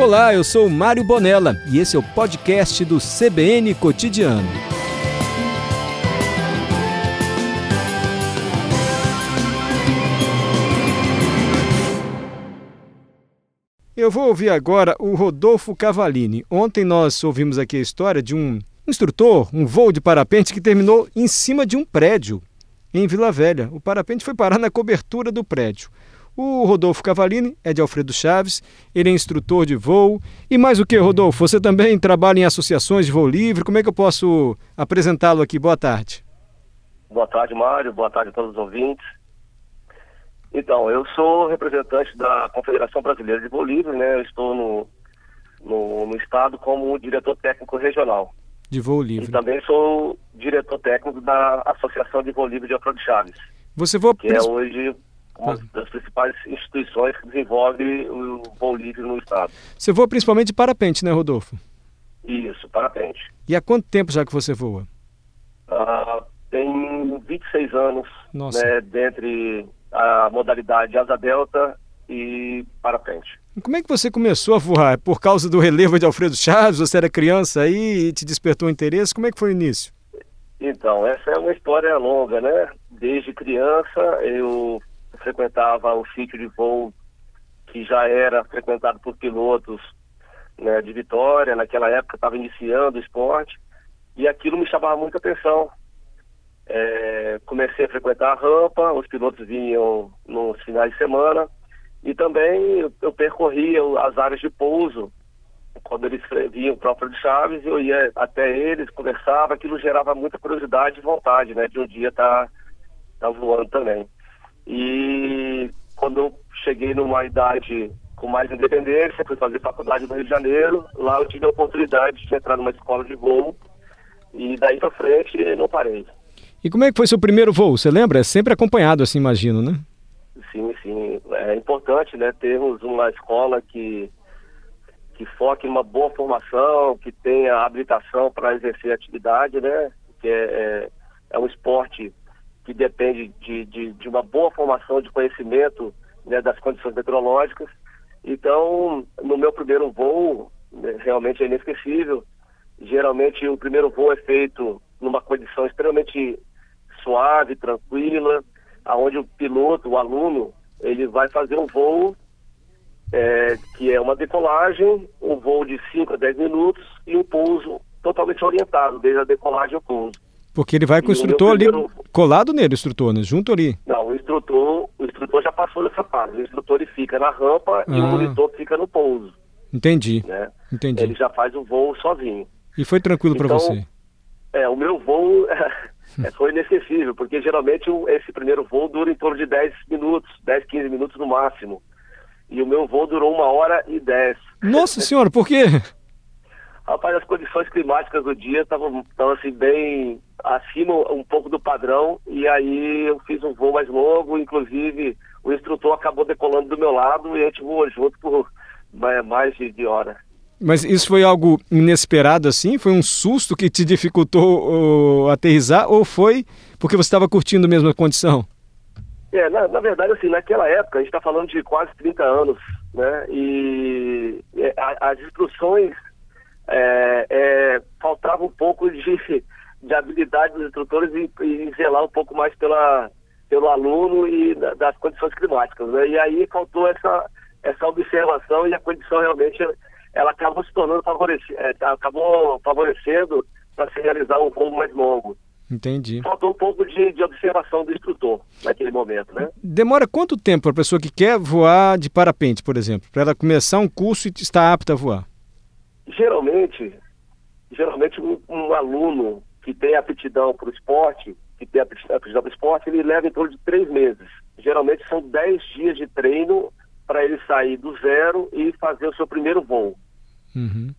Olá, eu sou Mário Bonella e esse é o podcast do CBN Cotidiano. Eu vou ouvir agora o Rodolfo Cavalini. Ontem nós ouvimos aqui a história de um instrutor, um voo de parapente que terminou em cima de um prédio em Vila Velha. O parapente foi parar na cobertura do prédio. O Rodolfo Cavalini é de Alfredo Chaves, ele é instrutor de voo. E mais o que, Rodolfo? Você também trabalha em associações de voo livre. Como é que eu posso apresentá-lo aqui? Boa tarde. Boa tarde, Mário. Boa tarde a todos os ouvintes. Então, eu sou representante da Confederação Brasileira de Voo Livre, né? Eu estou no, no, no estado como diretor técnico regional. De voo livre. E também sou diretor técnico da Associação de Voo Livre de Alfredo Chaves. Você voa que é hoje uma das principais instituições que desenvolve o voo livre no estado. Você voa principalmente de parapente, né, Rodolfo? Isso, parapente. E há quanto tempo já que você voa? Uh, tem 26 anos, Nossa. né, dentre a modalidade asa delta e parapente. Como é que você começou a voar? Por causa do relevo de Alfredo Chaves? Você era criança aí e te despertou interesse? Como é que foi o início? Então, essa é uma história longa, né? Desde criança eu frequentava o sítio de voo que já era frequentado por pilotos né, de Vitória, naquela época estava iniciando o esporte, e aquilo me chamava muita atenção. É, comecei a frequentar a rampa, os pilotos vinham nos finais de semana, e também eu, eu percorria as áreas de pouso, quando eles vinham para o de Chaves, eu ia até eles, conversava, aquilo gerava muita curiosidade e vontade, né, de um dia estar tá, tá voando também. E quando eu cheguei numa idade com mais independência, fui fazer faculdade no Rio de Janeiro, lá eu tive a oportunidade de entrar numa escola de voo e daí para frente não parei. E como é que foi seu primeiro voo? Você lembra? É sempre acompanhado, assim, imagino, né? Sim, sim. É importante, né, termos uma escola que que foque em uma boa formação, que tenha habilitação para exercer a atividade, né? Que é, é, é um esporte que depende de, de, de uma boa formação de conhecimento né, das condições meteorológicas. Então, no meu primeiro voo, né, realmente é inesquecível. Geralmente, o primeiro voo é feito numa condição extremamente suave, tranquila, aonde o piloto, o aluno, ele vai fazer um voo é, que é uma decolagem, um voo de 5 a 10 minutos e um pouso totalmente orientado, desde a decolagem ao pouso. Porque ele vai com o instrutor ali colado nele, o instrutor, né? Junto ali. Não, o instrutor, o instrutor já passou nessa fase. O instrutor ele fica na rampa ah. e o ah. monitor fica no pouso. Entendi. Né? Entendi. Ele já faz o voo sozinho. E foi tranquilo então, para você? É, o meu voo é, foi inesquecível, porque geralmente esse primeiro voo dura em torno de 10 minutos, 10, 15 minutos no máximo. E o meu voo durou uma hora e 10. Nossa senhora, por quê? Rapaz, as condições climáticas do dia estavam assim bem acima um pouco do padrão e aí eu fiz um voo mais longo, inclusive o instrutor acabou decolando do meu lado e a gente voou junto por mais de hora. Mas isso foi algo inesperado assim? Foi um susto que te dificultou uh, aterrizar ou foi porque você estava curtindo mesmo a condição? É, na, na, verdade, assim, naquela época, a gente está falando de quase 30 anos, né? E é, a, as instruções é, é, faltava um pouco de de habilidade dos instrutores e, e zelar um pouco mais pela, pelo aluno e da, das condições climáticas. Né? E aí faltou essa, essa observação e a condição realmente ela acabou se tornando favorecendo, é, acabou favorecendo para se realizar um voo mais longo. Entendi. Faltou um pouco de, de, observação do instrutor naquele momento, né? Demora quanto tempo para a pessoa que quer voar de parapente, por exemplo, para ela começar um curso e estar apta a voar? Geralmente, geralmente um, um aluno que tem aptidão para o esporte, que tem aptidão para o esporte, ele leva em torno de três meses. Geralmente são dez dias de treino para ele sair do zero e fazer o seu primeiro voo. Uhum.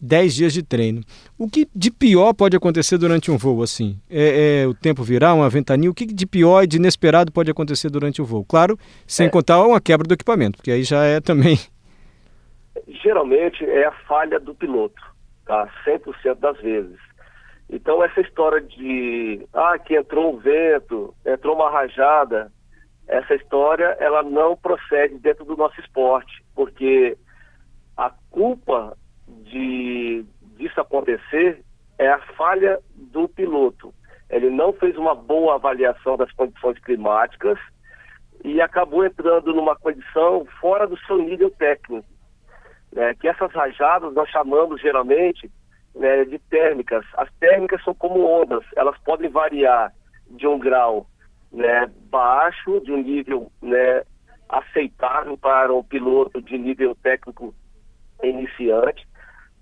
Dez dias de treino. O que de pior pode acontecer durante um voo assim? É, é o tempo virar, uma ventania? O que de pior e de inesperado pode acontecer durante o voo? Claro, sem é. contar uma quebra do equipamento, porque aí já é também... Geralmente é a falha do piloto, tá? 100% das vezes. Então essa história de ah, que entrou um vento, entrou uma rajada, essa história ela não procede dentro do nosso esporte, porque A culpa de disso acontecer é a falha do piloto. Ele não fez uma boa avaliação das condições climáticas e acabou entrando numa condição fora do seu nível técnico. Né? Que essas rajadas nós chamamos geralmente né, de térmicas. As térmicas são como ondas, elas podem variar de um grau né, baixo, de um nível né, aceitável para um piloto de nível técnico iniciante,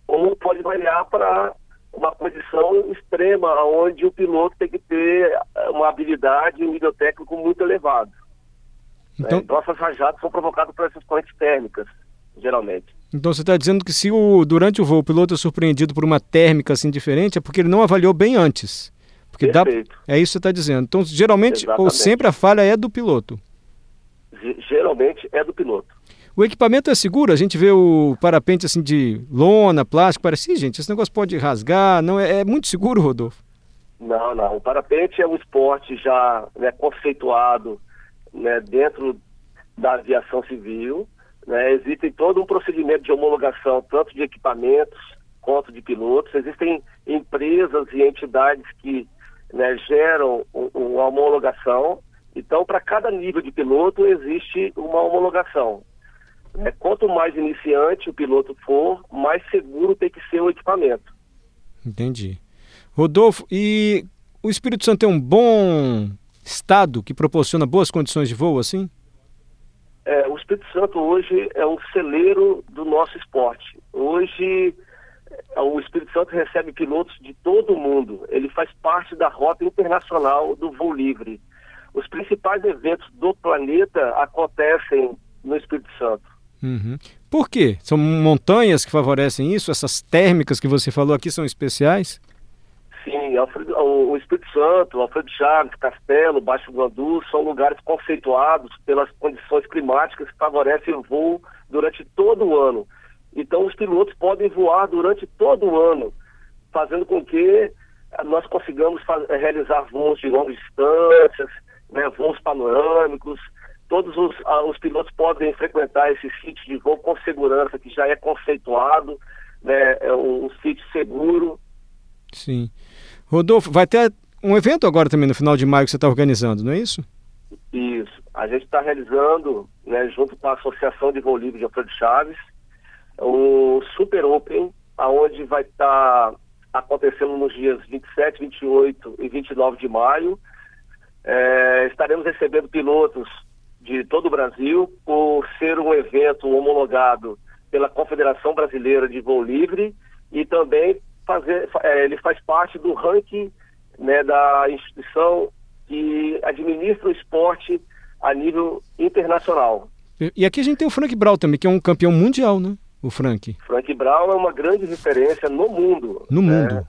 ou pode variar para uma condição extrema, onde o piloto tem que ter uma habilidade e um nível técnico muito elevado. Então, né? então essas rajadas são provocadas por essas correntes térmicas, geralmente. Então você está dizendo que se o, durante o voo o piloto é surpreendido por uma térmica assim diferente, é porque ele não avaliou bem antes. Porque dá, é isso que você está dizendo. Então, geralmente, Exatamente. ou sempre a falha é do piloto. Geralmente é do piloto. O equipamento é seguro? A gente vê o parapente assim de lona, plástico, parece, gente, esse negócio pode rasgar, não é, é muito seguro, Rodolfo? Não, não. O parapente é um esporte já né, conceituado né, dentro da aviação civil. Né, existe todo um procedimento de homologação, tanto de equipamentos quanto de pilotos. Existem empresas e entidades que né, geram uma homologação. Então, para cada nível de piloto, existe uma homologação. Né, quanto mais iniciante o piloto for, mais seguro tem que ser o equipamento. Entendi. Rodolfo, e o Espírito Santo tem um bom estado que proporciona boas condições de voo assim? É, o Espírito Santo hoje é um celeiro do nosso esporte. Hoje é, o Espírito Santo recebe pilotos de todo o mundo. Ele faz parte da rota internacional do voo livre. Os principais eventos do planeta acontecem no Espírito Santo. Uhum. Por quê? São montanhas que favorecem isso? Essas térmicas que você falou aqui são especiais? O Espírito Santo, Alfredo Chaves, Castelo, Baixo Guandu são lugares conceituados pelas condições climáticas que favorecem o voo durante todo o ano. Então, os pilotos podem voar durante todo o ano, fazendo com que nós consigamos realizar voos de longas distâncias, né, voos panorâmicos. Todos os, os pilotos podem frequentar esse sítio de voo com segurança, que já é conceituado, né, é um, um sítio seguro. Sim. Rodolfo, vai ter um evento agora também no final de maio que você está organizando, não é isso? Isso. A gente está realizando, né, junto com a Associação de Voo Livre de Alfredo Chaves, o Super Open, aonde vai estar tá acontecendo nos dias 27, 28 e 29 de maio. É, estaremos recebendo pilotos de todo o Brasil por ser um evento homologado pela Confederação Brasileira de Voo Livre e também fazer, é, ele faz parte do ranking né, da instituição que administra o esporte a nível internacional. E aqui a gente tem o Frank Brau também, que é um campeão mundial, né? O Frank. Frank Brau é uma grande referência no mundo. No né? mundo.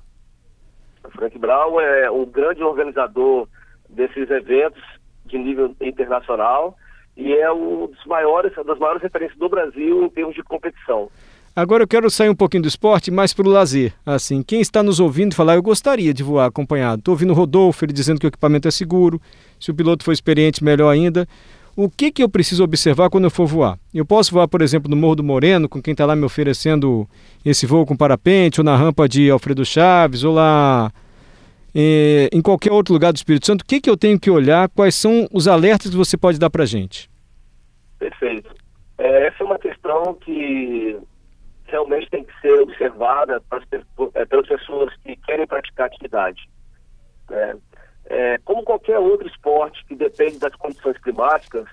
O Frank Brau é um grande organizador desses eventos de nível internacional e é um dos maiores, das maiores referências do Brasil em termos de competição. Agora eu quero sair um pouquinho do esporte, mais para o lazer. Assim, quem está nos ouvindo falar, eu gostaria de voar acompanhado. Estou ouvindo o Rodolfo, ele dizendo que o equipamento é seguro. Se o piloto for experiente, melhor ainda. O que, que eu preciso observar quando eu for voar? Eu posso voar, por exemplo, no Morro do Moreno, com quem está lá me oferecendo esse voo com parapente, ou na rampa de Alfredo Chaves, ou lá eh, em qualquer outro lugar do Espírito Santo. O que, que eu tenho que olhar? Quais são os alertas que você pode dar para gente? Perfeito. É, essa é uma questão que realmente tem que ser observada é, pelas pessoas que querem praticar atividade. É, é, como qualquer outro esporte que depende das condições climáticas,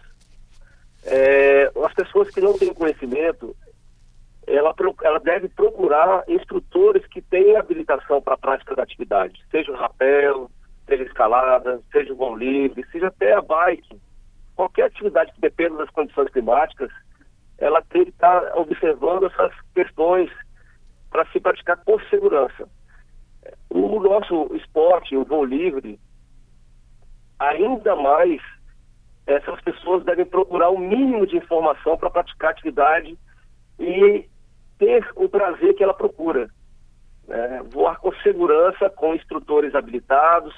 é, as pessoas que não têm conhecimento, ela, ela deve procurar instrutores que têm habilitação para a prática da atividade, seja o rapel, seja escalada, seja o voo livre, seja até a bike. Qualquer atividade que dependa das condições climáticas, ela tem que estar observando essas questões para se praticar com segurança. O nosso esporte, o voo livre, ainda mais essas pessoas devem procurar o mínimo de informação para praticar atividade e ter o prazer que ela procura. Né? Voar com segurança, com instrutores habilitados,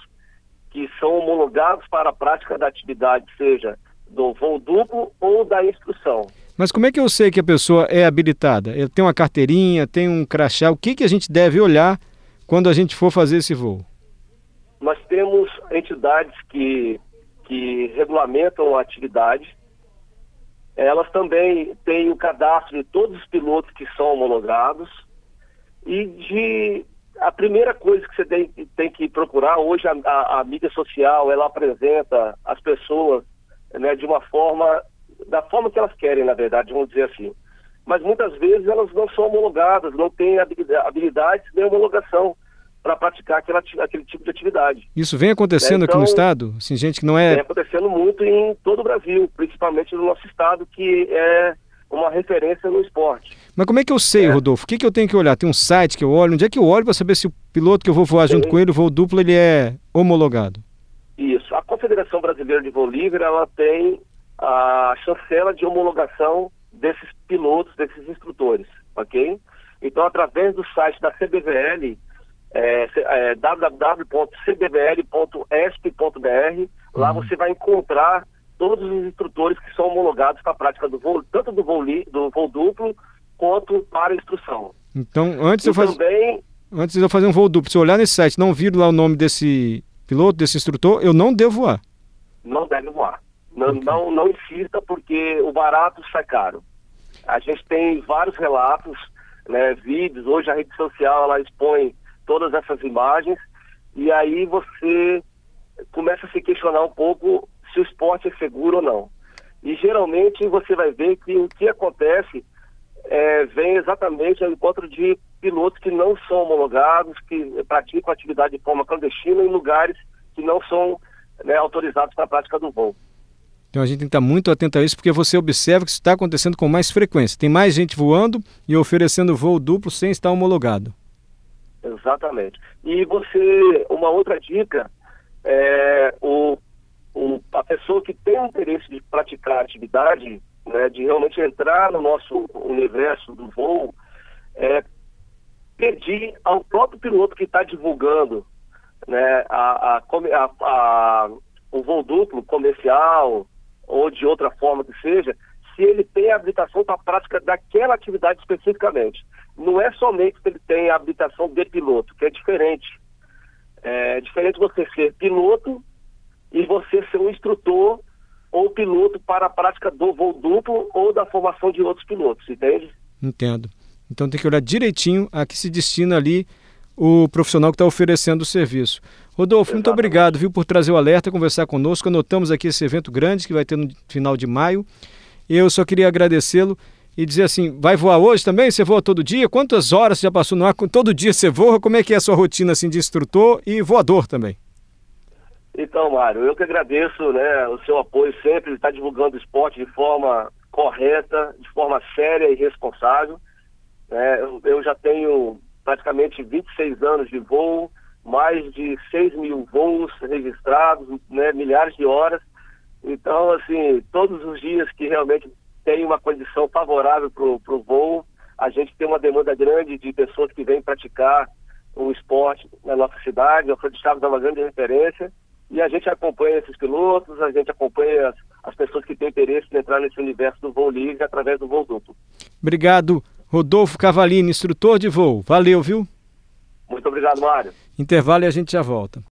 que são homologados para a prática da atividade, seja do voo duplo ou da instrução. Mas como é que eu sei que a pessoa é habilitada? Ele tem uma carteirinha, tem um crachá, o que, que a gente deve olhar quando a gente for fazer esse voo? Nós temos entidades que, que regulamentam a atividade, elas também têm o cadastro de todos os pilotos que são homologados e de a primeira coisa que você tem, tem que procurar hoje a, a, a, mídia social ela apresenta as pessoas né, de uma forma da forma que elas querem na verdade vamos dizer assim mas muitas vezes elas não são homologadas não têm habilidades nem homologação para praticar aquela, aquele tipo de atividade. Isso vem acontecendo então, aqui no então, estado? Assim, gente que não é. Vem acontecendo muito em todo o Brasil, principalmente no nosso estado, que é uma referência no esporte. Mas como é que eu sei, é. Rodolfo? O que, que eu tenho que olhar? Tem um site que eu olho? Onde é que eu olho para saber se o piloto que eu vou voar Tem. junto com ele, o voo duplo, ele é homologado? Isso. A Confederação Brasileira de Voo Livre, ela tem a chancela de homologação desses pilotos, desses instrutores, ok? Então, através do site da CBVL, é, é, www.cbvl.esp.br. Lá uhum. você vai encontrar todos os instrutores que são homologados para a prática do voo, tanto do voo, li, do voo duplo quanto para a instrução. Então, antes, e eu faz... também... antes de eu fazer um voo duplo, se eu olhar nesse site não vir lá o nome desse piloto, desse instrutor, eu não devo voar. Não deve voar. Não, não, não insista, porque o barato sai caro. A gente tem vários relatos, né, vídeos, hoje a rede social ela expõe todas essas imagens, e aí você começa a se questionar um pouco se o esporte é seguro ou não. E geralmente você vai ver que o que acontece é, vem exatamente ao encontro de pilotos que não são homologados, que praticam atividade de forma clandestina em lugares que não são né, autorizados para a prática do voo. Então a gente tem que estar muito atento a isso, porque você observa que isso está acontecendo com mais frequência. Tem mais gente voando e oferecendo voo duplo sem estar homologado. Exatamente. E você, uma outra dica, é, o, o, a pessoa que tem interesse de praticar atividade, né, de realmente entrar no nosso universo do voo, é, pedir ao próprio piloto que está divulgando né, a, a, a, a, o voo duplo comercial ou de outra forma que seja, se ele tem habilitação para a prática daquela atividade especificamente não é somente que ele tem a habilitação de piloto, que é diferente. É diferente você ser piloto e você ser um instrutor ou piloto para a prática do voo duplo ou da formação de outros pilotos, entende? Entendo. Então tem que olhar direitinho a que se destina ali o profissional que está oferecendo o serviço. Rodolfo, Exatamente. muito obrigado viu, por trazer o alerta, conversar conosco. Anotamos aqui esse evento grande que vai ter no final de maio. Eu só queria agradecê-lo e dizer assim, vai voar hoje também? Você voa todo dia? Quantas horas você já passou no ar? Todo dia você voa? Como é que é a sua rotina assim, de instrutor e voador também? Então, Mário, eu que agradeço né, o seu apoio sempre, está divulgando o esporte de forma correta, de forma séria e responsável. É, eu, eu já tenho praticamente 26 anos de voo, mais de 6 mil voos registrados, né, milhares de horas. Então, assim, todos os dias que realmente tem uma condição favorável para o voo. A gente tem uma demanda grande de pessoas que vêm praticar o esporte na nossa cidade. O Fred Chaves é uma grande referência. E a gente acompanha esses pilotos, a gente acompanha as, as pessoas que têm interesse em entrar nesse universo do voo livre através do voo duplo. Obrigado, Rodolfo Cavalini, instrutor de voo. Valeu, viu? Muito obrigado, Mário. Intervalo e a gente já volta.